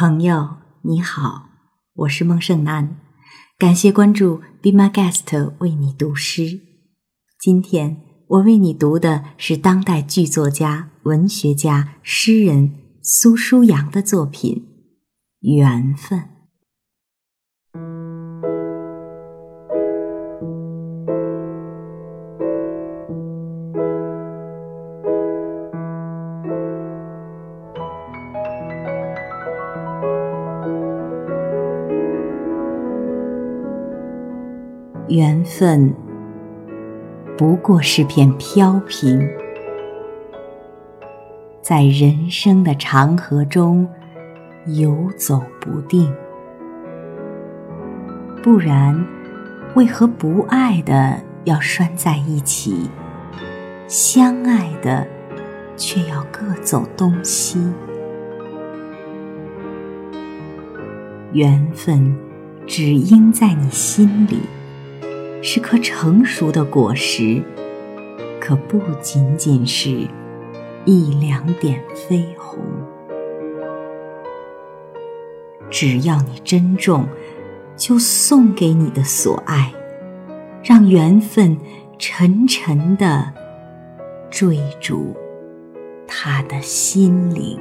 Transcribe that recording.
朋友你好，我是孟胜男，感谢关注 Be My Guest 为你读诗。今天我为你读的是当代剧作家、文学家、诗人苏舒阳的作品《缘分》。缘分不过是片飘萍，在人生的长河中游走不定。不然，为何不爱的要拴在一起，相爱的却要各走东西？缘分只应在你心里。是颗成熟的果实，可不仅仅是一两点绯红。只要你珍重，就送给你的所爱，让缘分沉沉的追逐他的心灵。